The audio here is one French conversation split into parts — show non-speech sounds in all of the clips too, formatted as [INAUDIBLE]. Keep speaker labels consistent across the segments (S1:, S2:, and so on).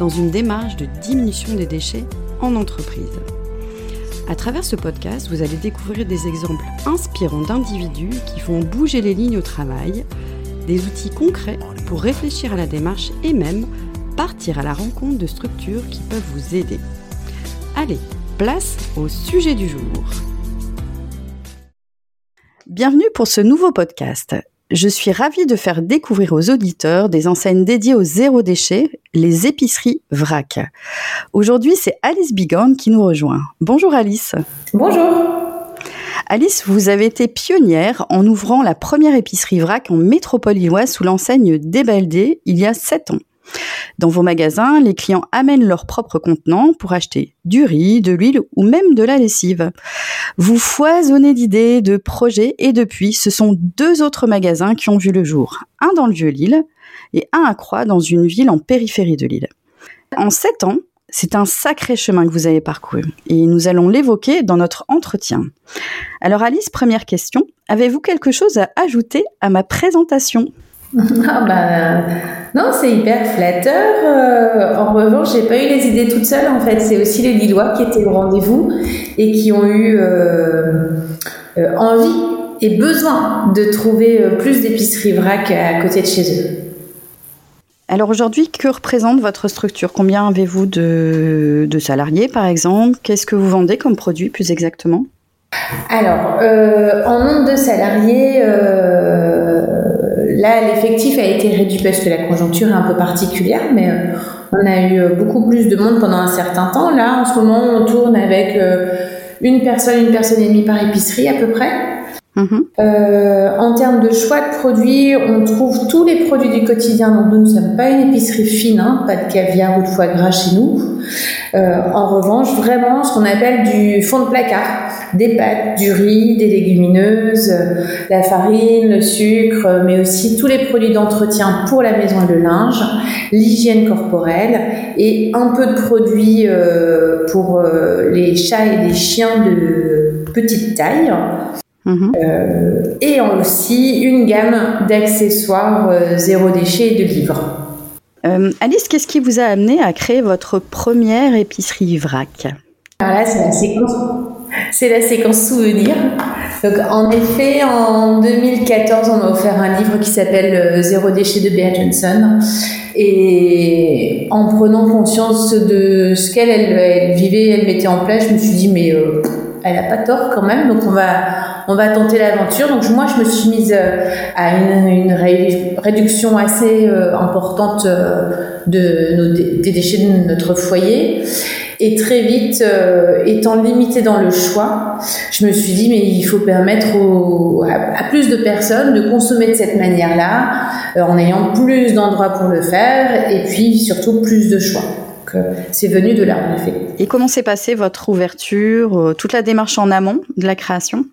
S1: dans une démarche de diminution des déchets en entreprise. À travers ce podcast, vous allez découvrir des exemples inspirants d'individus qui font bouger les lignes au travail, des outils concrets pour réfléchir à la démarche et même partir à la rencontre de structures qui peuvent vous aider. Allez, place au sujet du jour. Bienvenue pour ce nouveau podcast. Je suis ravie de faire découvrir aux auditeurs des enseignes dédiées au zéro déchet, les épiceries VRAC. Aujourd'hui, c'est Alice Bigorn qui nous rejoint. Bonjour Alice.
S2: Bonjour.
S1: Alice, vous avez été pionnière en ouvrant la première épicerie VRAC en métropole illoise sous l'enseigne Débaldé il y a sept ans. Dans vos magasins, les clients amènent leurs propres contenants pour acheter du riz, de l'huile ou même de la lessive. Vous foisonnez d'idées, de projets et depuis, ce sont deux autres magasins qui ont vu le jour. Un dans le Vieux-Lille et un à Croix dans une ville en périphérie de Lille. En sept ans, c'est un sacré chemin que vous avez parcouru et nous allons l'évoquer dans notre entretien. Alors Alice, première question, avez-vous quelque chose à ajouter à ma présentation? [LAUGHS]
S2: ah bah, non, c'est hyper flatteur. Euh, en revanche, j'ai pas eu les idées toutes seules. En fait, c'est aussi les Lillois qui étaient au rendez-vous et qui ont eu euh, euh, envie et besoin de trouver plus d'épiceries vrac à côté de chez eux.
S1: Alors aujourd'hui, que représente votre structure? Combien avez-vous de, de, salariés, par exemple? Qu'est-ce que vous vendez comme produit, plus exactement?
S2: Alors, en nombre de salariés là, l'effectif a été réduit parce que la conjoncture est un peu particulière, mais euh, on a eu euh, beaucoup plus de monde pendant un certain temps. Là, en ce moment, on tourne avec euh, une personne, une personne et demie par épicerie à peu près. Mhm. en termes de choix de produits, on trouve tous les produits du quotidien. Donc nous ne sommes pas une épicerie fine, hein, pas de caviar ou de foie gras chez nous. en revanche, vraiment ce qu'on appelle du fond de placard des pâtes, du riz, des légumineuses, la farine, le sucre, mais aussi tous les produits d'entretien pour la maison et le linge, l'hygiène corporelle et un peu de produits euh, pour euh, les chats et les chiens de petite taille. Euh, et aussi une gamme d'accessoires zéro déchet et de livres.
S1: Alice, qu'est-ce qui vous a amené à créer votre première épicerie vrac
S2: Alors là, c'est la séquence c'est la séquence souvenir. Donc, en effet, en 2014, on m'a offert un livre qui s'appelle euh, Zéro déchet de Bea Johnson. Et en prenant conscience de ce qu'elle elle, vivait, elle mettait en place, je me suis dit, mais euh, elle a pas tort quand même. Donc, on va, on va tenter l'aventure. Donc, moi, je me suis mise euh, à une, réduction assez importante de nos, des déchets de notre foyer. Et très vite, euh, étant limitée dans le choix, je me suis dit, mais il faut permettre à, plus de personnes de consommer de cette manière-là, euh, en ayant plus d'endroits pour le faire, et puis surtout plus de choix. Euh, c'est venu de là, en effet.
S1: Et comment s'est passée votre ouverture, toute la démarche en amont de la création?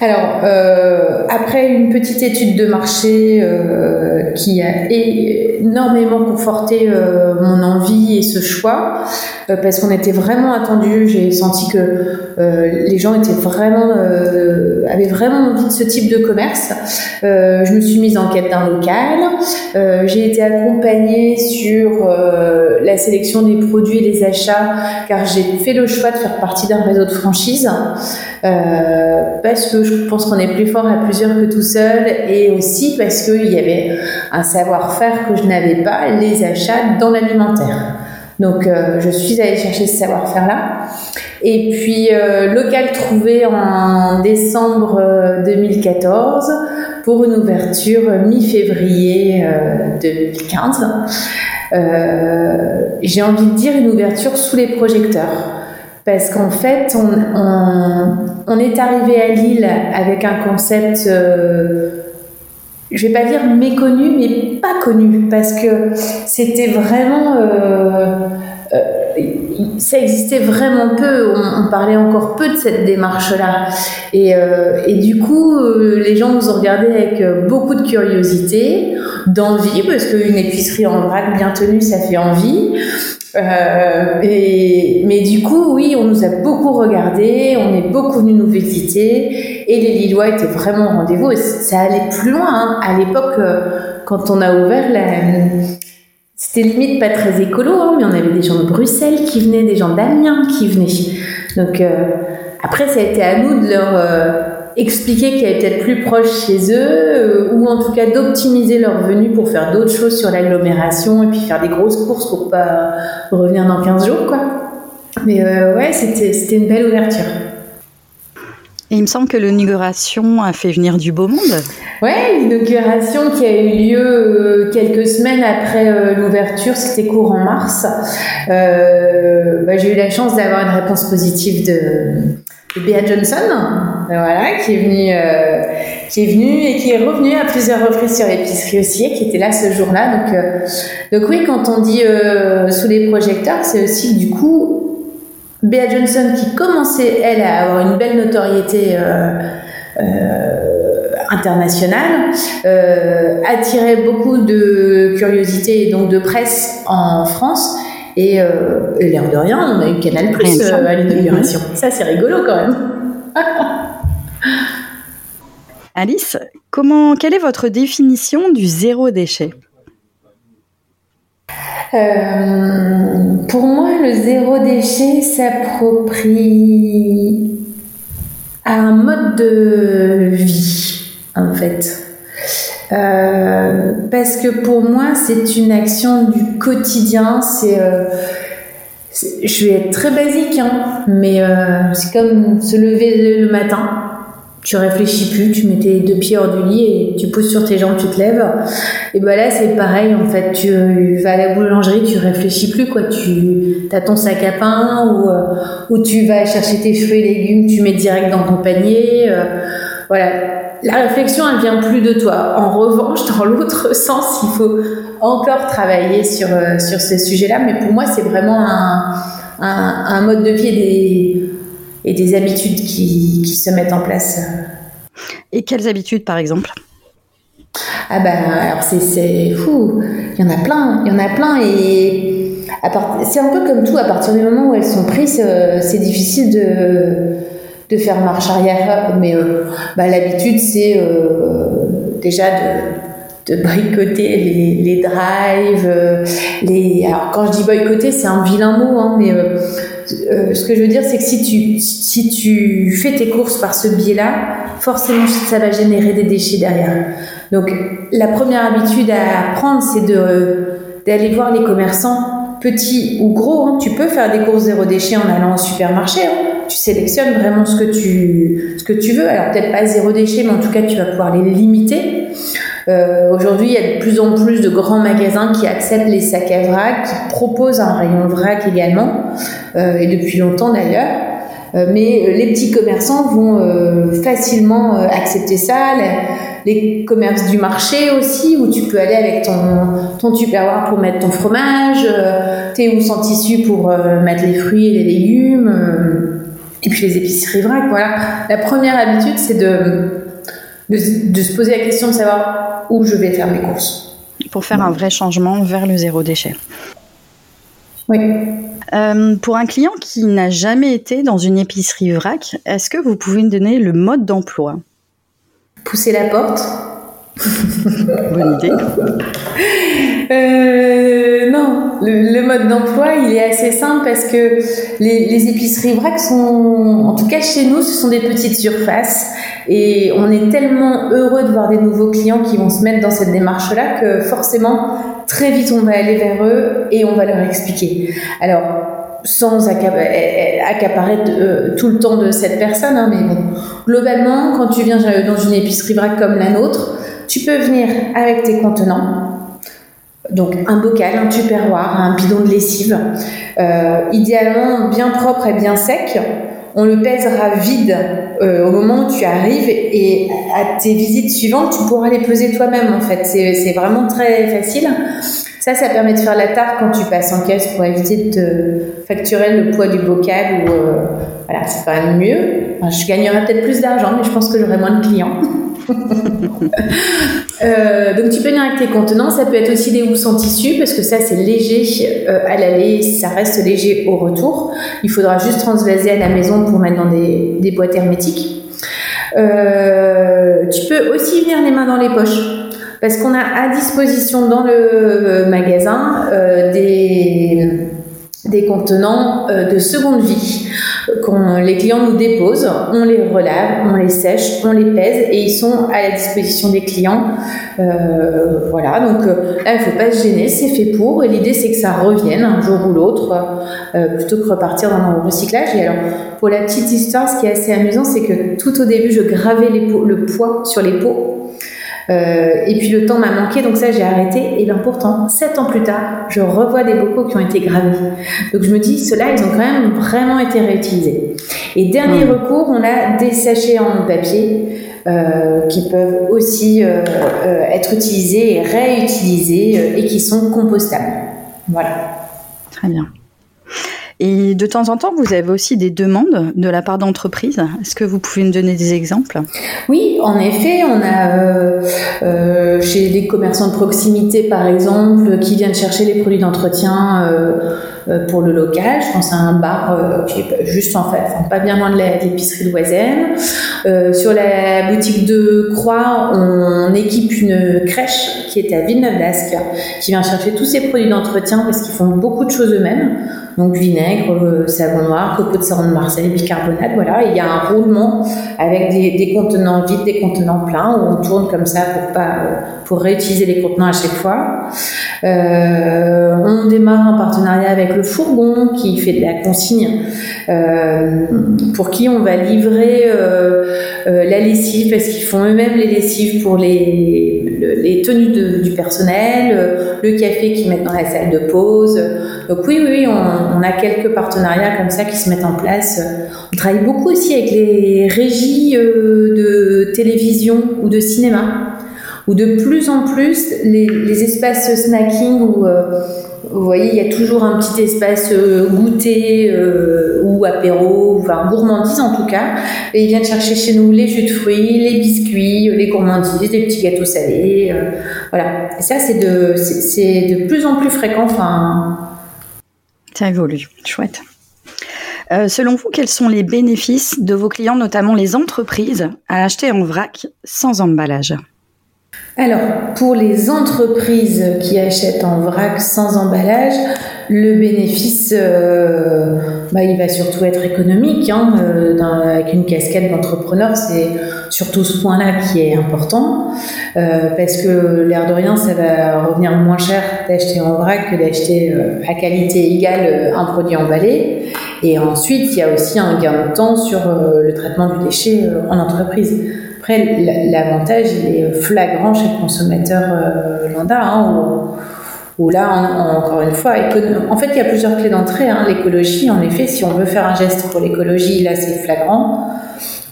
S2: Alors, euh, après une petite étude de marché euh, qui a énormément conforté euh, mon envie et ce choix, parce qu'on était vraiment attendu, j'ai senti que les gens étaient vraiment avaient vraiment envie de ce type de commerce. je me suis mise en quête d'un local. j'ai été accompagnée sur la sélection des produits et les achats, car j'ai fait le choix de faire partie d'un réseau de franchise, parce que je pense qu'on est plus fort à plusieurs que tout seul, et aussi parce qu'il y avait un savoir-faire que je n'avais pas, les achats dans l'alimentaire. Donc, euh, je suis allée chercher ce savoir-faire-là. Et puis, euh, local trouvé en décembre 2014 euh, pour une ouverture mi-février 2015. J'ai envie de dire une ouverture sous les projecteurs. Parce qu'en fait, on, est arrivé à Lille avec un concept je vais pas dire méconnu, mais pas connu, parce que c'était vraiment, euh, euh, ça existait vraiment peu. On, parlait encore peu de cette démarche-là, et, euh, du coup, les gens nous ont regardé avec beaucoup de curiosité, d'envie, parce qu'une épicerie en vrac bien tenue, ça fait envie. Euh, mais du coup, oui, on nous a beaucoup regardé, on est beaucoup venu nous visiter, et les Lillois étaient vraiment au rendez-vous. Ça allait plus loin. Hein. À l'époque, euh, quand on a ouvert, c'était limite pas très écolo, hein, mais on avait des gens de Bruxelles qui venaient, des gens d'Amiens qui venaient. Donc euh, après, ça a été à nous de leur euh, expliquer qu'elle était peut-être plus proche chez eux, euh, ou en tout cas d'optimiser leur venue pour faire d'autres choses sur l'agglomération et puis faire des grosses courses pour pas revenir dans 15 jours, quoi. Mais ouais, c'était une belle ouverture.
S1: Il me semble que l'inauguration a fait venir du beau monde.
S2: Ouais, l'inauguration qui a eu lieu euh, quelques semaines après l'ouverture, c'était courant mars. Bah, j'ai eu la chance d'avoir une réponse positive de, Bea Johnson, voilà, qui est venue, euh, qui est venue et qui est revenue à plusieurs reprises sur l'épicerie aussi, et qui était là ce jour-là. Donc, euh, oui, quand on dit euh, sous les projecteurs, c'est aussi du coup Bea Johnson qui commençait elle à avoir une belle notoriété internationale, attirait beaucoup de curiosité et donc de presse en France et, euh, l'air de rien, on a eu Canal Plus euh, à l'inauguration. Ça, c'est rigolo quand même.
S1: Alice, comment, quelle est votre définition du zéro déchet?
S2: Euh, Pour moi, le zéro déchet s'approprie à un mode de vie, en fait. Euh, parce que pour moi, c'est une action du quotidien. C'est, euh, je vais être très basique, hein, mais c'est comme se lever le matin. Tu réfléchis plus, tu mets tes deux pieds hors du lit et tu pousses sur tes jambes, tu te lèves. Et ben là, c'est pareil en fait. Tu vas à la boulangerie, tu réfléchis plus quoi. Tu as ton sac à pain ou, ou tu vas chercher tes fruits et légumes, tu mets direct dans ton panier. voilà la réflexion, elle vient plus de toi. En revanche, dans l'autre [LAUGHS] sens, il faut encore travailler sur, euh, sur ces sujets-là. Mais pour moi, c'est vraiment un, un, mode de vie des, et des habitudes qui, qui, se mettent en place.
S1: Et quelles habitudes, par exemple?
S2: Ah ben, alors c'est fou. Il y en a plein. Il y en a plein et c'est un peu comme tout. À partir du moment où elles sont prises, euh, c'est difficile de de faire marche arrière. Mais euh, bah, l'habitude, c'est euh, déjà de, de boycotter les, les drives. Les... Alors, quand je dis boycotter, c'est un vilain mot, hein, mais ce que je veux dire, c'est que si tu, si tu fais tes courses par ce biais-là, forcément, ça va générer des déchets derrière. Donc, la première habitude à prendre, c'est d'aller voir les commerçants, petits ou gros. Hein. Tu peux faire des courses zéro déchet en allant au supermarché. Hein tu sélectionnes vraiment ce que tu, ce que tu veux. Alors peut-être pas zéro déchet, mais en tout cas tu vas pouvoir les limiter. Euh, Aujourd'hui, il y a de plus en plus de grands magasins qui acceptent les sacs à vrac, qui proposent un rayon vrac également, euh, et depuis longtemps d'ailleurs. Euh, mais euh, les petits commerçants vont euh, facilement accepter ça. Les, les, commerces du marché aussi, où tu peux aller avec ton, ton tupperware pour mettre ton fromage, tes housses en tissu pour mettre les fruits et les légumes et puis les épiceries vrac, voilà. La première habitude, c'est de, de, se poser la question de savoir où je vais faire mes courses.
S1: Pour faire un vrai changement vers le zéro déchet.
S2: Oui.
S1: Euh, pour un client qui n'a jamais été dans une épicerie vrac, est-ce que vous pouvez me donner le mode d'emploi?
S2: Pousser la porte.
S1: Bonne idée. [LAUGHS]
S2: Euh, non, le, mode d'emploi, il est assez simple parce que les, épiceries vrac sont, en tout cas chez nous, ce sont des petites surfaces et on est tellement heureux de voir des nouveaux clients qui vont se mettre dans cette démarche-là que forcément, très vite, on va aller vers eux et on va leur expliquer. Alors, sans accaparer euh, tout le temps de cette personne, hein, mais bon, globalement, quand tu viens dans une épicerie vrac comme la nôtre, tu peux venir avec tes contenants, donc un bocal, un tupperware, un bidon de lessive, euh, idéalement bien propre et bien sec. on le pèsera vide euh, au moment où tu arrives et à tes visites suivantes, tu pourras les peser toi-même en fait. C'est vraiment très facile. Ça, ça permet de faire la tarte quand tu passes en caisse pour éviter de te facturer le poids du bocal ou euh, voilà, c'est quand même mieux. je gagnerais peut-être plus d'argent, mais je pense que j'aurai moins de clients. [LAUGHS] Euh, donc tu peux venir avec tes contenants, ça peut être aussi des housses en tissu parce que ça c'est léger euh, à l'aller, ça reste léger au retour. Il faudra juste transvaser à la maison pour mettre dans des, boîtes hermétiques. Euh, tu peux aussi venir les mains dans les poches parce qu'on a à disposition dans le magasin des des contenants de seconde vie quand les clients nous déposent, on les relave, on les sèche, on les pèse et ils sont à la disposition des clients. Euh, voilà, donc euh, là, il ne faut pas se gêner, c'est fait pour. Et l'idée, c'est que ça revienne un jour ou l'autre euh, plutôt que repartir dans le recyclage. Et alors, pour la petite histoire, ce qui est assez amusant, c'est que tout au début, je gravais le poids sur les pots euh, et puis le temps m'a manqué, donc ça j'ai arrêté. Et bien pourtant, sept ans plus tard, je revois des bocaux qui ont été gravés. Donc je me dis, ceux-là, ils ont quand même vraiment été réutilisés. Et dernier recours, on a des sachets en papier. Euh, qui peuvent aussi euh, être utilisés et réutilisés et qui sont compostables. Voilà.
S1: Très bien. Et de temps en temps, vous avez aussi des demandes de la part d'entreprises. Est-ce que vous pouvez nous donner des exemples?
S2: Oui, en effet, on a euh, euh, chez des commerçants de proximité, par exemple, qui viennent chercher les produits d'entretien. Euh, pour le local. Je pense à un bar euh, qui est juste en fait, pas bien loin de l'épicerie Loisienne. Euh, sur la boutique de Croix, on équipe une crèche qui est à Villeneuve d'Ascq, qui vient chercher tous ses produits d'entretien parce qu'ils font beaucoup de choses eux-mêmes. Donc vinaigre, savon noir, copeaux de savon de Marseille, bicarbonate, voilà. il y a un roulement avec des, contenants vides, des contenants pleins où on tourne comme ça pour pas pour réutiliser les contenants à chaque fois. Euh, on démarre un partenariat avec le fourgon qui fait de la consigne, euh, pour qui on va livrer euh, la lessive parce qu'ils font eux-mêmes les lessives pour les, les tenues du personnel, le café qu'ils mettent dans la salle de pause. Donc oui, oui, on, a quelques partenariats comme ça qui se mettent en place. On travaille beaucoup aussi avec les régies de télévision ou de cinéma où de plus en plus les, espaces snacking où euh, vous voyez il y a toujours un petit espace euh, goûter euh, ou apéro enfin gourmandise en tout cas. Et ils viennent chercher chez nous les jus de fruits les biscuits les gourmandises des petits gâteaux salés voilà. Et ça c'est de plus en plus fréquent
S1: ça évolue. Chouette. Selon vous, quels sont les bénéfices de vos clients, notamment les entreprises, à acheter en vrac sans emballage?
S2: Alors, pour les entreprises qui achètent en vrac sans emballage, le bénéfice, euh, bah, il va surtout être économique. Hein, euh, avec une casquette d'entrepreneur, c'est surtout ce point-là qui est important, euh, parce que l'air de rien, ça va revenir moins cher d'acheter en vrac que d'acheter à qualité égale un produit emballé. Et ensuite, il y a aussi un gain de temps sur le traitement du déchet en entreprise. Après, l'avantage, il est flagrant chez le consommateur euh, lambda, hein, où, là, encore une fois, en fait, il y a plusieurs clés d'entrée. Hein. L'écologie, en effet, si on veut faire un geste pour l'écologie, là, c'est flagrant.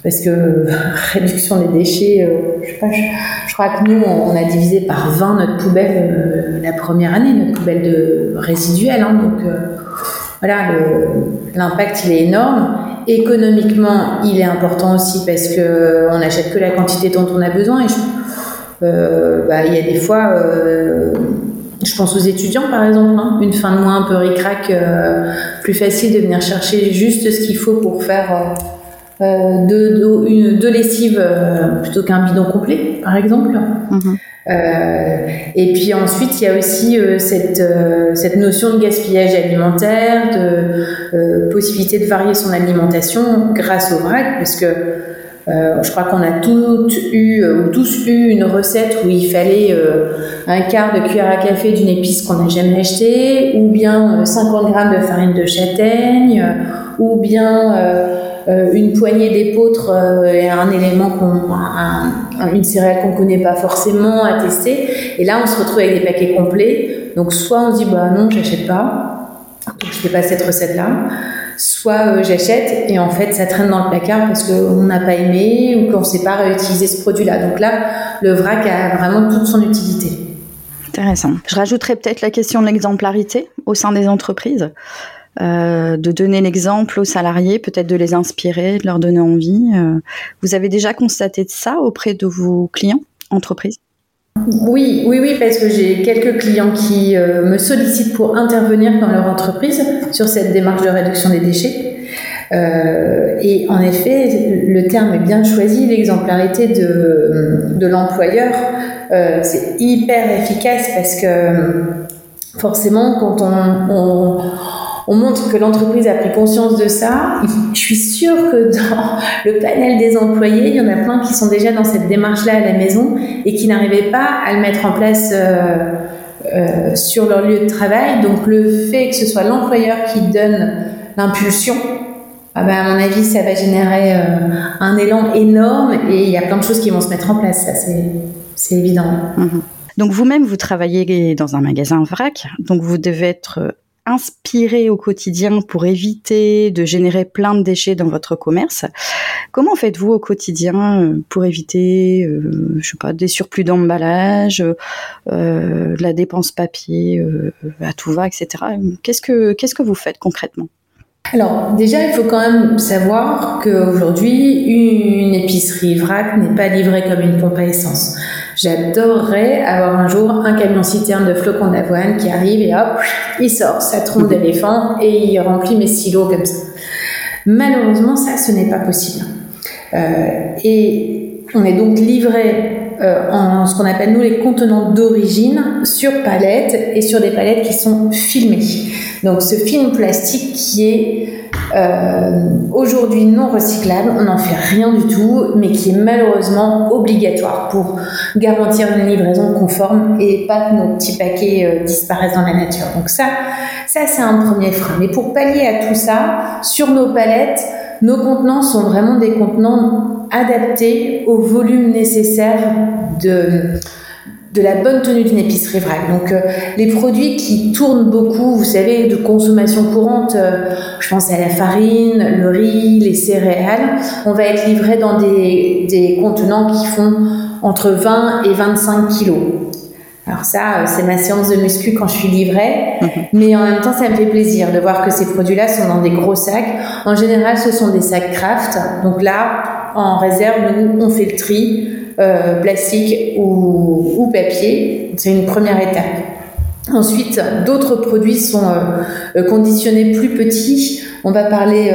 S2: Parce que [LAUGHS] réduction des déchets, euh, je, crois que nous, on, a divisé par 20 notre poubelle euh, la première année, notre poubelle de résiduelle. Hein, donc, voilà, l'impact, il est énorme. Économiquement, il est important aussi parce que on n'achète que la quantité dont on a besoin. Et euh, bah, il y a des fois, euh, je pense aux étudiants par exemple, hein, une fin de mois un peu ricrac, euh, plus facile de venir chercher juste ce qu'il faut pour faire deux, une, deux lessives plutôt qu'un bidon complet, par exemple. Mhm. Euh, et puis ensuite, il y a aussi euh, cette, euh, cette notion de gaspillage alimentaire, de possibilité de varier son alimentation grâce au vrac, parce que je crois qu'on a toutes eu ou tous eu une recette où il fallait un quart de cuillère à café d'une épice qu'on n'a jamais achetée, ou bien 50 grammes de farine de châtaigne, ou bien euh, une poignée d'épeautres euh, et un élément qu'on, une céréale qu'on connaît pas forcément à tester. Et là, on se retrouve avec des paquets complets. Donc, soit on se dit, bah non, j'achète pas. Donc, je fais pas cette recette-là. soit j'achète et en fait ça traîne dans le placard parce qu'on n'a pas aimé ou qu'on ne sait pas réutiliser ce produit-là. Donc là, le vrac a vraiment toute son utilité.
S1: Intéressant. Je rajouterais peut-être la question de l'exemplarité au sein des entreprises. Euh, de donner l'exemple aux salariés, peut-être de les inspirer, de leur donner envie. Euh, vous avez déjà constaté ça auprès de vos clients, entreprises?
S2: Oui, oui, oui, parce que j'ai quelques clients qui euh, me sollicitent pour intervenir dans leur entreprise sur cette démarche de réduction des déchets. et en effet, le terme est bien choisi, l'exemplarité de, de l'employeur, c'est hyper efficace parce que forcément, quand on on montre que l'entreprise a pris conscience de ça. Je suis sûre que dans [LAUGHS] le panel des employés, il y en a plein qui sont déjà dans cette démarche-là à la maison et qui n'arrivaient pas à le mettre en place euh, euh, sur leur lieu de travail. Donc le fait que ce soit l'employeur qui donne l'impulsion, ah ben, à mon avis, ça va générer euh, un élan énorme et il y a plein de choses qui vont se mettre en place. Ça, c'est évident.
S1: Mhm. Donc vous-même, vous travaillez dans un magasin vrac, donc vous devez être inspiré au quotidien pour éviter de générer plein de déchets dans votre commerce. Comment faites-vous au quotidien euh, pour éviter, euh, je sais pas, des surplus d'emballage, euh, la dépense papier à tout va, etc. Qu'est-ce que qu'est-ce que vous faites concrètement?
S2: Alors déjà, il faut quand même savoir qu'aujourd'hui, une épicerie vrac n'est pas livrée comme une pompe à essence. J'adorerais avoir un jour un camion citerne de flocons d'avoine qui arrive et hop, il sort sa trompe d'éléphant et il remplit mes silos comme ça. Malheureusement, ça, ce n'est pas possible. Euh, et on est donc livré euh, en ce qu'on appelle nous les contenants d'origine sur palettes et sur des palettes qui sont filmées. Donc ce film plastique qui est euh, aujourd'hui non recyclable, on n'en fait rien du tout, mais qui est malheureusement obligatoire pour garantir une livraison conforme et pas que nos petits paquets euh, disparaissent dans la nature. Donc ça, ça c'est un premier frein. Mais pour pallier à tout ça, sur nos palettes, nos contenants sont vraiment des contenants adaptés au volume nécessaire de de la bonne tenue d'une épicerie vrac. Donc euh, les produits qui tournent beaucoup, vous savez, de consommation courante, euh, je pense à la farine, le riz, les céréales, on va être livré dans des, des contenants qui font entre 20 et 25 kilos. Alors ça, euh, c'est ma séance de muscu quand je suis livrée, mhm. mais en même temps, ça me fait plaisir de voir que ces produits-là sont dans des gros sacs. En général, ce sont des sacs craft. Donc là, en réserve, nous, on fait le tri euh, plastique ou, papier. C'est une première étape. Ensuite, d'autres produits sont euh, conditionnés plus petits. On va parler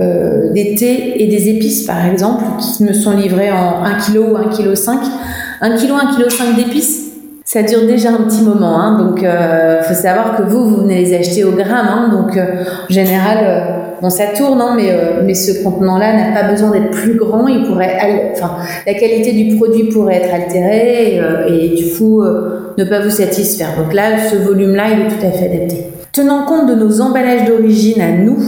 S2: euh, des thés et des épices, par exemple, qui me sont livrés en 1 kg ou 1 kg 5. 1 kg, 1 kg 5 d'épices, ça dure déjà un petit moment, hein, donc euh, faut savoir que vous, vous venez les acheter au gramme, hein, donc en général, Bon, ça tourne, hein, mais, euh, mais ce contenant-là n'a pas besoin d'être plus grand. Il pourrait, enfin, la qualité du produit pourrait être altérée et, euh, et du coup euh, ne pas vous satisfaire. Donc là, ce volume-là, il est tout à fait adapté. Tenant compte de nos emballages d'origine à nous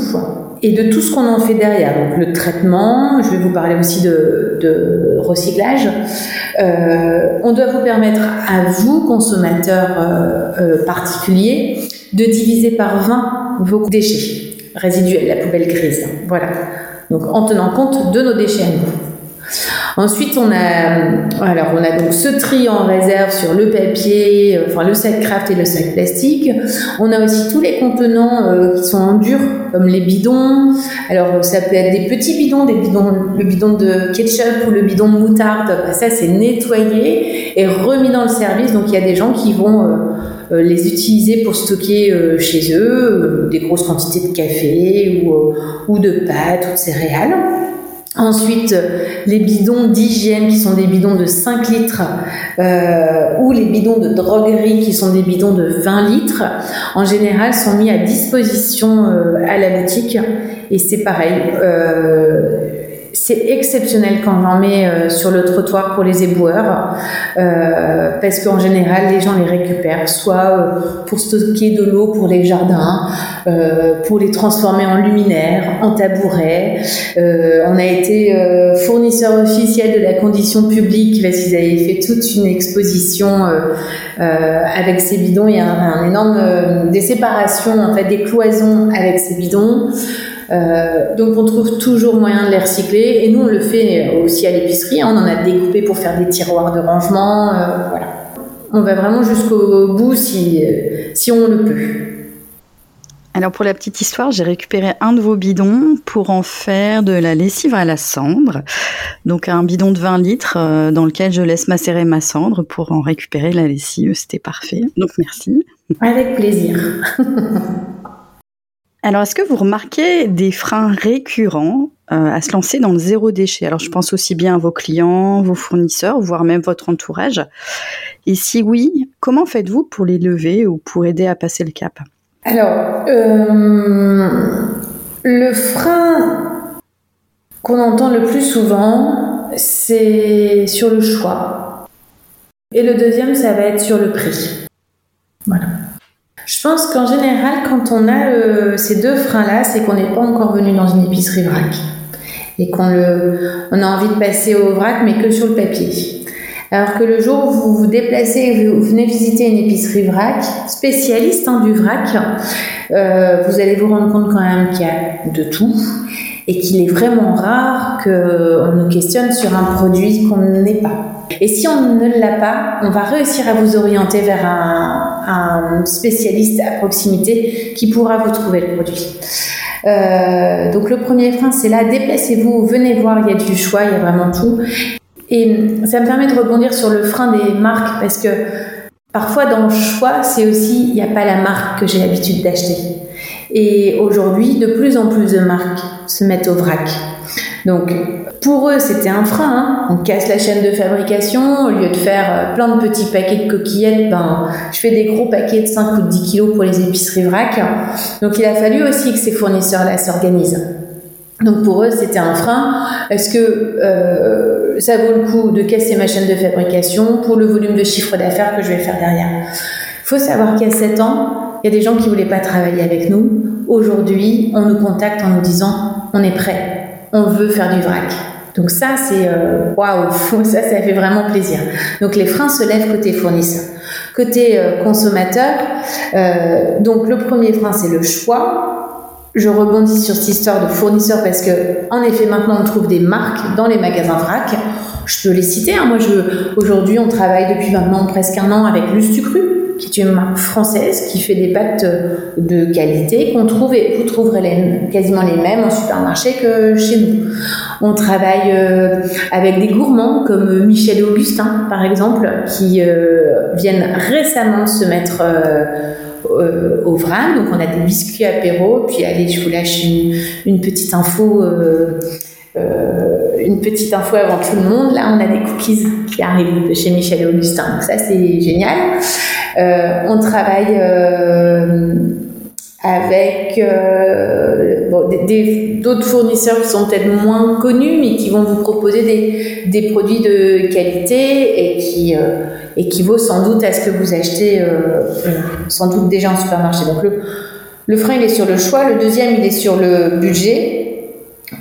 S2: et de tout ce qu'on en fait derrière, donc le traitement, je vais vous parler aussi de, de recyclage, on doit vous permettre à vous, consommateurs particuliers, de diviser par 20 vos déchets résiduelle, la poubelle grise. Voilà. Donc en tenant compte de nos déchets à nous. Ensuite, on a, alors on a donc ce tri en réserve sur le papier, euh, enfin le sac craft et le sac plastique. On a aussi tous les contenants euh, qui sont en dur, comme les bidons. Alors ça peut être des petits bidons, des bidons, le bidon de ketchup ou le bidon de moutarde. Bah, ça c'est nettoyé et remis dans le service. Donc il y a des gens qui vont euh, les utiliser pour stocker chez eux des grosses quantités de café ou, ou de pâtes ou de céréales. Ensuite, les bidons d'hygiène qui sont des bidons de 5 litres euh, ou les bidons de droguerie qui sont des bidons de 20 litres, en général sont mis à disposition euh, à la boutique et c'est pareil. Euh, c'est exceptionnel quand j'en mets euh, sur le trottoir pour les éboueurs, euh, parce qu'en général, les gens les récupèrent, soit euh, pour stocker de l'eau pour les jardins, pour les transformer en luminaires, en tabourets. on a été fournisseur officiel de la condition publique parce qu'ils avaient fait toute une exposition avec ces bidons. Il y a un, un énorme des séparations, en fait, des cloisons avec ces bidons. Euh, donc on trouve toujours moyen de les recycler et nous on le fait aussi à l'épicerie. Hein. on en a découpé pour faire des tiroirs de rangement. Euh, voilà. On va vraiment jusqu'au bout si, si on le peut.
S1: Alors pour la petite histoire, j'ai récupéré un de vos bidons pour en faire de la lessive à la cendre. Donc un bidon de 20 litres euh, dans lequel je laisse macérer ma cendre pour en récupérer la lessive. C'était parfait. Donc merci.
S2: Avec plaisir. [LAUGHS]
S1: Alors, est-ce que vous remarquez des freins récurrents euh, à se lancer dans le zéro déchet? Alors, je pense aussi bien à vos clients, vos fournisseurs, voire même votre entourage. Et si oui, comment faites-vous pour les lever ou pour aider à passer le cap?
S2: Alors, euh, le frein qu'on entend le plus souvent, c'est sur le choix. Et le deuxième, ça va être sur le prix. Voilà. Je pense qu'en général, quand on a euh, ces deux freins-là, c'est qu'on n'est pas encore venu dans une épicerie vrac et qu'on on a envie de passer au vrac, mais que sur le papier. Alors que le jour où vous vous déplacez et vous venez visiter une épicerie vrac, spécialiste hein, du vrac, euh, vous allez vous rendre compte quand même qu'il y a de tout et qu'il est vraiment rare qu'on nous questionne sur un produit qu'on n'est pas. Et si on ne l'a pas, on va réussir à vous orienter vers un, spécialiste à proximité qui pourra vous trouver le produit. Euh, donc le premier frein, c'est là, déplacez-vous, venez voir, il y a du choix, il y a vraiment tout. Et ça me permet de rebondir sur le frein des marques parce que parfois dans le choix, c'est aussi, il n'y a pas la marque que j'ai l'habitude d'acheter. Et aujourd'hui, de plus en plus de marques se mettent au vrac. Donc, pour eux, c'était un frein. Hein. On casse la chaîne de fabrication. Au lieu de faire euh, plein de petits paquets de coquillettes, ben, je fais des gros paquets de 5 ou de 10 kilos pour les épiceries vrac. Donc, il a fallu aussi que ces fournisseurs-là s'organisent. Donc pour eux, c'était un frein. Est-ce que euh, ça vaut le coup de casser ma chaîne de fabrication pour le volume de chiffre d'affaires que je vais faire derrière? Il faut savoir qu'il y a 7 ans, il y a des gens qui voulaient pas travailler avec nous. Aujourd'hui, on nous contacte en nous disant on est prêt on veut faire du vrac. Donc ça, c'est euh, waouh, [LAUGHS] ça, ça fait vraiment plaisir. Donc les freins se lèvent côté fournisseur. Côté euh, consommateur, euh, donc le premier frein, c'est le choix. Je rebondis sur cette histoire de fournisseur parce que, en effet, maintenant, on trouve des marques dans les magasins vrac. Je peux les citer. Hein. Moi, je, aujourd'hui, on travaille depuis maintenant presque un an avec Lustucru qui est une marque française qui fait des pâtes de qualité qu'on trouve et vous trouverez les, quasiment les mêmes en supermarché que chez nous. On travaille euh, avec des gourmands comme Michel et Augustin par exemple qui euh, viennent récemment se mettre euh, au vrac. Donc on a des biscuits apéro. Puis allez, je vous lâche une petite info. Une petite info avant tout le monde. Là, on a des cookies qui arrivent de chez Michel et Augustin. Donc ça, c'est génial. Euh, on travaille euh, avec euh, d'autres fournisseurs qui sont peut-être moins connus, mais qui vont vous proposer des, produits de qualité et qui équivaut sans doute à ce que vous achetez sans doute déjà en supermarché. Donc le frein, il est sur le choix. Le deuxième, il est sur le budget,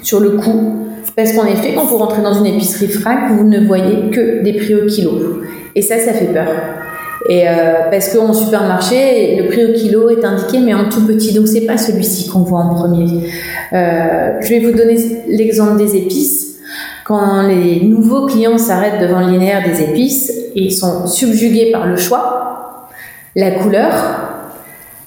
S2: sur le coût. Parce qu'en effet, quand vous rentrez dans une épicerie frac, vous ne voyez que des prix au kilo. Et ça, ça fait peur. Et euh, parce qu'en supermarché, le prix au kilo est indiqué, mais en tout petit, donc c'est pas celui-ci qu'on voit en premier. Euh, je vais vous donner l'exemple des épices. Quand les nouveaux clients s'arrêtent devant le linéaire des épices, ils sont subjugués par le choix, la couleur,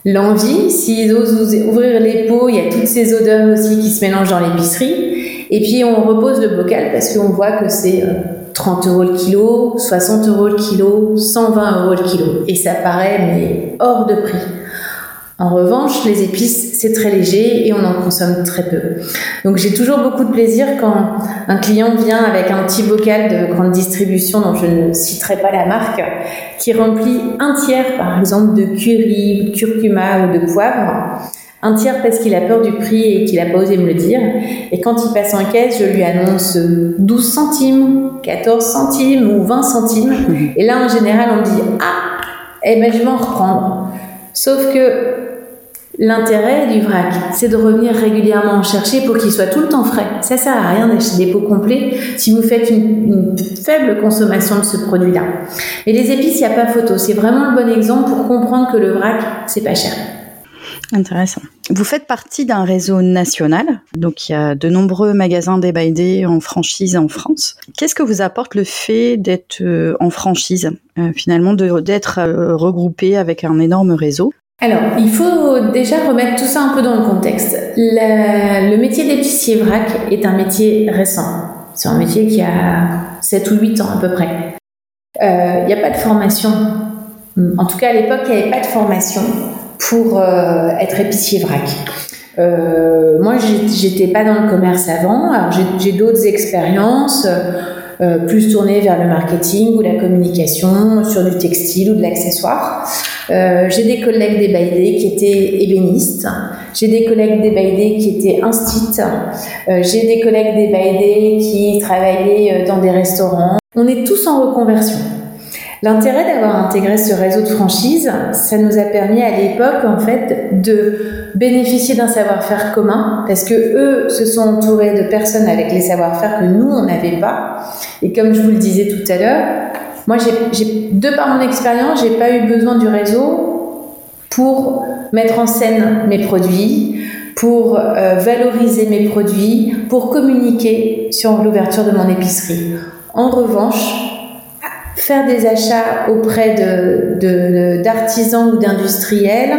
S2: l'envie. S'ils osent ouvrir les pots, il y a toutes ces odeurs aussi qui se mélangent dans l'épicerie. Et puis on repose le bocal parce qu'on voit que c'est euh, 30 euros le kilo, 60 euros le kilo, 120 euros le kilo. Et ça paraît mais hors de prix. En revanche, les épices, c'est très léger et on en consomme très peu. Donc j'ai toujours beaucoup de plaisir quand un client vient avec un petit bocal de grande distribution dont je ne citerai pas la marque, qui remplit un tiers par exemple de curry, de curcuma ou de poivre un tiers parce qu'il a peur du prix et qu'il n'a pas osé me le dire. Et quand il passe en caisse, je lui annonce 12 centimes, 14 centimes ou 20 centimes. [LAUGHS] Et là, en général, on me dit Ah, eh ben, je vais en reprendre. Sauf que l'intérêt du vrac, c'est de revenir régulièrement en chercher pour qu'il soit tout le temps frais. Ça sert à rien d'acheter des pots complets si vous faites une, faible consommation de ce produit-là. Mais les épices, il n'y a pas photo. C'est vraiment le bon exemple pour comprendre que le vrac, c'est pas cher.
S1: Intéressant. Vous faites partie d'un réseau national, donc il y a de nombreux magasins débaidés en franchise en France. Qu'est-ce que vous apporte le fait d'être euh, en franchise, euh, finalement, d'être euh, regroupé avec un énorme réseau?
S2: Alors, il faut déjà remettre tout ça un peu dans le contexte. le métier d'épicier vrac est un métier récent. C'est un métier qui a 7 ou 8 ans à peu près. Il n'y a pas de formation. En tout cas, à l'époque, il n'y avait pas de formation pour euh, être épicier vrac. Euh, moi, j'étais pas dans le commerce avant. Alors, j'ai d'autres expériences. Euh, plus tournées vers le marketing ou la communication, sur du textile ou de l'accessoire. Euh, j'ai des collègues des Baïdés qui étaient ébénistes. J'ai des collègues des Baïdés qui étaient instit. Euh, j'ai des collègues des Baïdés qui travaillaient dans des restaurants. On est tous en reconversion. L'intérêt d'avoir intégré ce réseau de franchise, ça nous a permis à l'époque, en fait, de bénéficier d'un savoir-faire commun, parce que eux se sont entourés de personnes avec les savoir-faire que nous, on pas. Et comme je vous le disais tout à l'heure, moi, de par mon expérience, j'ai pas eu besoin du réseau pour mettre en scène mes produits, pour euh, valoriser mes produits, pour communiquer sur l'ouverture de mon épicerie. En revanche, faire des achats auprès de, d'artisans ou d'industriels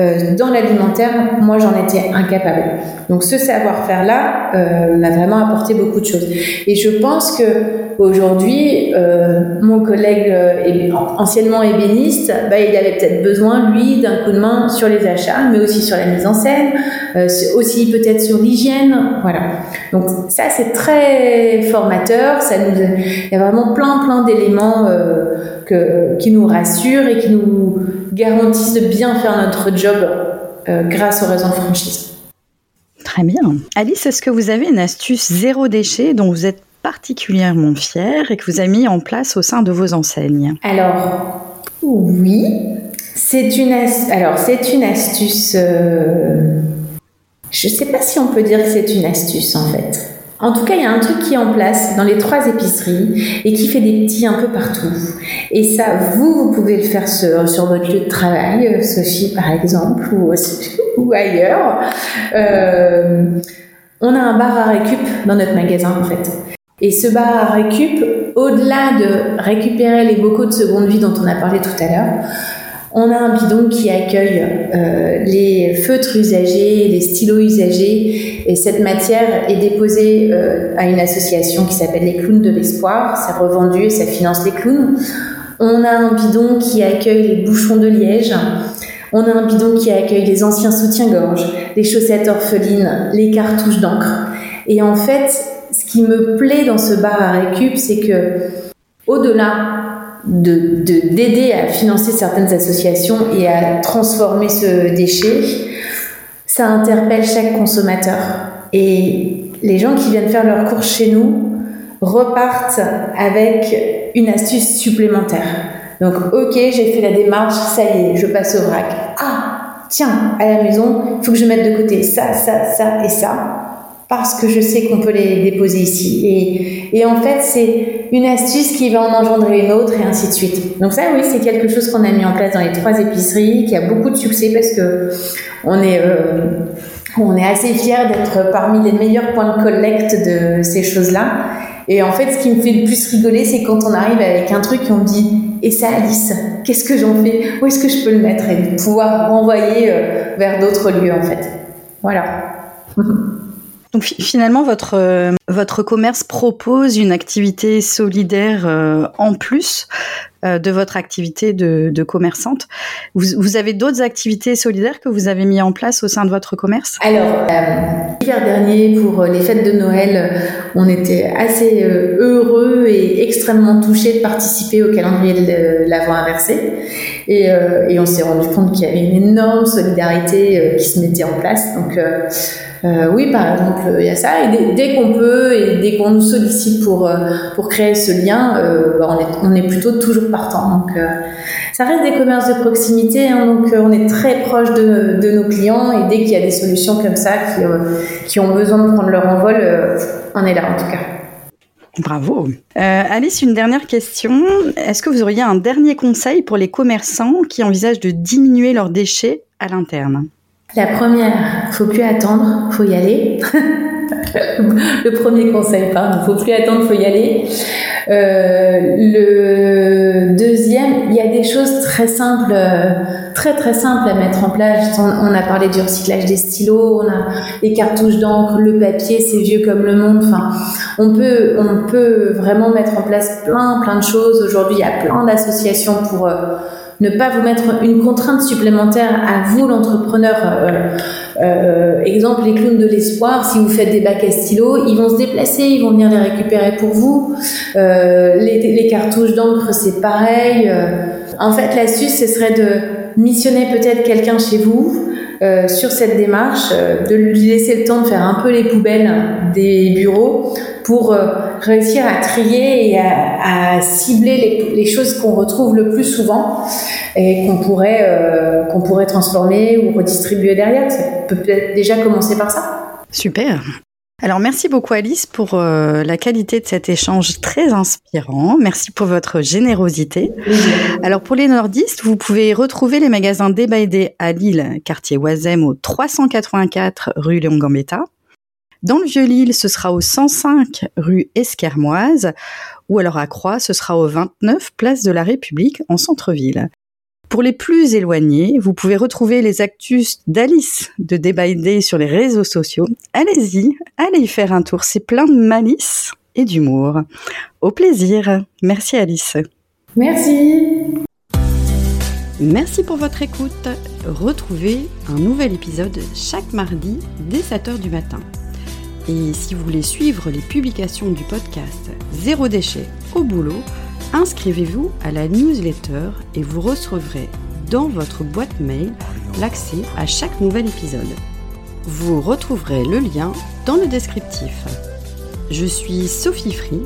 S2: euh, dans l'alimentaire, moi j'en étais incapable. Donc ce savoir-faire-là euh, m'a vraiment apporté beaucoup de choses. Et je pense que aujourd'hui, euh, mon collègue euh, anciennement ébéniste, bah, il avait peut-être besoin, lui, d'un coup de main sur les achats, mais aussi sur la mise en scène, euh, aussi peut-être sur l'hygiène. Voilà. Donc ça, c'est très formateur. Ça nous, il y a vraiment plein, plein d'éléments qui nous rassurent et qui nous garantissent de bien faire notre job grâce aux raisons de franchise.
S1: Très bien. Alice, est-ce que vous avez une astuce zéro déchet dont vous êtes particulièrement fier et que vous avez mis en place au sein de vos enseignes
S2: Alors, oui, c'est une, astuce. Euh, je ne sais pas si on peut dire que c'est une astuce en fait. En tout cas, il y a un truc qui est en place dans les trois épiceries et qui fait des petits un peu partout. Et ça, vous, vous pouvez le faire sur, votre lieu de travail, euh, Sophie par exemple, ou, [LAUGHS] ou ailleurs. Euh, on a un bar à récup dans notre magasin en fait. Et ce bar à récup, au-delà de récupérer les bocaux de seconde vie dont on a parlé tout à l'heure, on a un bidon qui accueille euh, les feutres usagés, les stylos usagés, et cette matière est déposée euh, à une association qui s'appelle les Clowns de l'Espoir. C'est revendu et ça finance les clowns. On a un bidon qui accueille les bouchons de liège. On a un bidon qui accueille les anciens soutiens-gorge, les chaussettes orphelines, les cartouches d'encre. Et en fait, ce qui me plaît dans ce bar à récup, c'est que au-delà de d'aider à financer certaines associations et à transformer ce déchet, ça interpelle chaque consommateur. Et les gens qui viennent faire leur course chez nous repartent avec une astuce supplémentaire. Donc, ok, j'ai fait la démarche, ça y est, je passe au vrac. Ah, tiens, à la maison, il faut que je mette de côté ça, ça, ça et ça parce que je sais qu'on peut les déposer ici. Et, en fait, c'est une astuce qui va en engendrer une autre et ainsi de suite. Donc ça, oui, c'est quelque chose qu'on a mis en place dans les trois épiceries, qui a beaucoup de succès parce que on est, euh, assez fiers d'être parmi les meilleurs points de collecte de ces choses-là. Et en fait, ce qui me fait le plus rigoler, c'est quand on arrive avec un truc et on me dit et ça, Alice, qu'est-ce que j'en fais? Où est-ce que je peux le mettre? Et de pouvoir renvoyer euh, vers d'autres lieux, en fait. Voilà. [LAUGHS]
S1: Donc finalement, votre, euh, votre commerce propose une activité solidaire euh, en plus de votre activité de, commerçante. Vous, avez d'autres activités solidaires que vous avez mis en place au sein de votre commerce?
S2: Alors, l'hiver dernier, pour les fêtes de Noël, on était assez heureux et extrêmement touchés de participer au calendrier de l'avant inversé. Et, on s'est rendu compte qu'il y avait une énorme solidarité qui se mettait en place. Donc, euh, oui, par exemple, il y a ça. Et dès, qu'on peut et dès qu'on nous sollicite pour euh, pour créer ce lien, euh, bah, on, est, on est plutôt toujours partant. Donc, ça reste des commerces de proximité. Hein, donc, on est très proche de, de nos clients et dès qu'il y a des solutions comme ça qui, qui ont besoin de prendre leur envol, on est là en tout cas.
S1: Bravo. Alice, une dernière question. Est-ce que vous auriez un dernier conseil pour les commerçants qui envisagent de diminuer leurs déchets à l'interne?
S2: La première, faut plus attendre, faut y aller. [LAUGHS] le premier conseil, pardon, faut plus attendre, faut y aller. Euh, le deuxième, il y a des choses très simples, très très simples à mettre en place. On, a parlé du recyclage des stylos, on a les cartouches d'encre, le papier, c'est vieux comme le monde. Enfin, on peut, on peut vraiment mettre en place plein plein de choses. Aujourd'hui, il y a plein d'associations pour euh, ne pas vous mettre une contrainte supplémentaire à vous, l'entrepreneur. Euh, euh, exemple, les clowns de l'espoir, si vous faites des bacs à stylo, ils vont se déplacer, ils vont venir les récupérer pour vous. Euh, les, cartouches d'encre, c'est pareil. en fait, l'astuce, ce serait de missionner peut-être quelqu'un chez vous sur cette démarche, de lui laisser le temps de faire un peu les poubelles des bureaux pour réussir à trier et à, cibler les, choses qu'on retrouve le plus souvent et qu'on pourrait, euh, qu'on pourrait transformer ou redistribuer derrière. Ça peut peut-être déjà commencer par ça.
S1: Super. Alors merci beaucoup Alice pour euh, la qualité de cet échange très inspirant. Merci pour votre générosité. Alors pour les nordistes, vous pouvez retrouver les magasins Day à Lille, quartier Oisem au 384 rue Léon Gambetta. Dans le Vieux-Lille, ce sera au 105 rue Esquermoise, ou alors à Croix, ce sera au 29 place de la République en centre-ville. Pour les plus éloignés, vous pouvez retrouver les actus d'Alice de Day sur les réseaux sociaux. Allez-y, allez y faire un tour, c'est plein de malice et d'humour. Au plaisir. Merci Alice.
S2: Merci.
S1: Merci pour votre écoute. Retrouvez un nouvel épisode chaque mardi dès 7h du matin. Et si vous voulez suivre les publications du podcast Zéro déchet au boulot, inscrivez-vous à la newsletter et vous recevrez dans votre boîte mail l'accès à chaque nouvel épisode. Vous retrouverez le lien dans le descriptif. Je suis Sophie Free.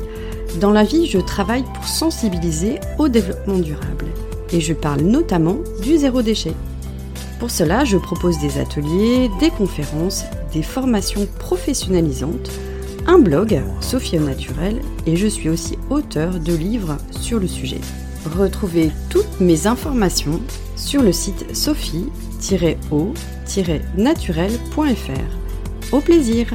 S1: Dans la vie, je travaille pour sensibiliser au développement durable et je parle notamment du zéro déchet. Pour cela, je propose des ateliers, des conférences, des formations professionnalisantes, un blog, Sophie Naturel, et je suis aussi auteur de livres sur le sujet. Retrouvez toutes mes informations sur le site sophie-o-naturel.fr. Au plaisir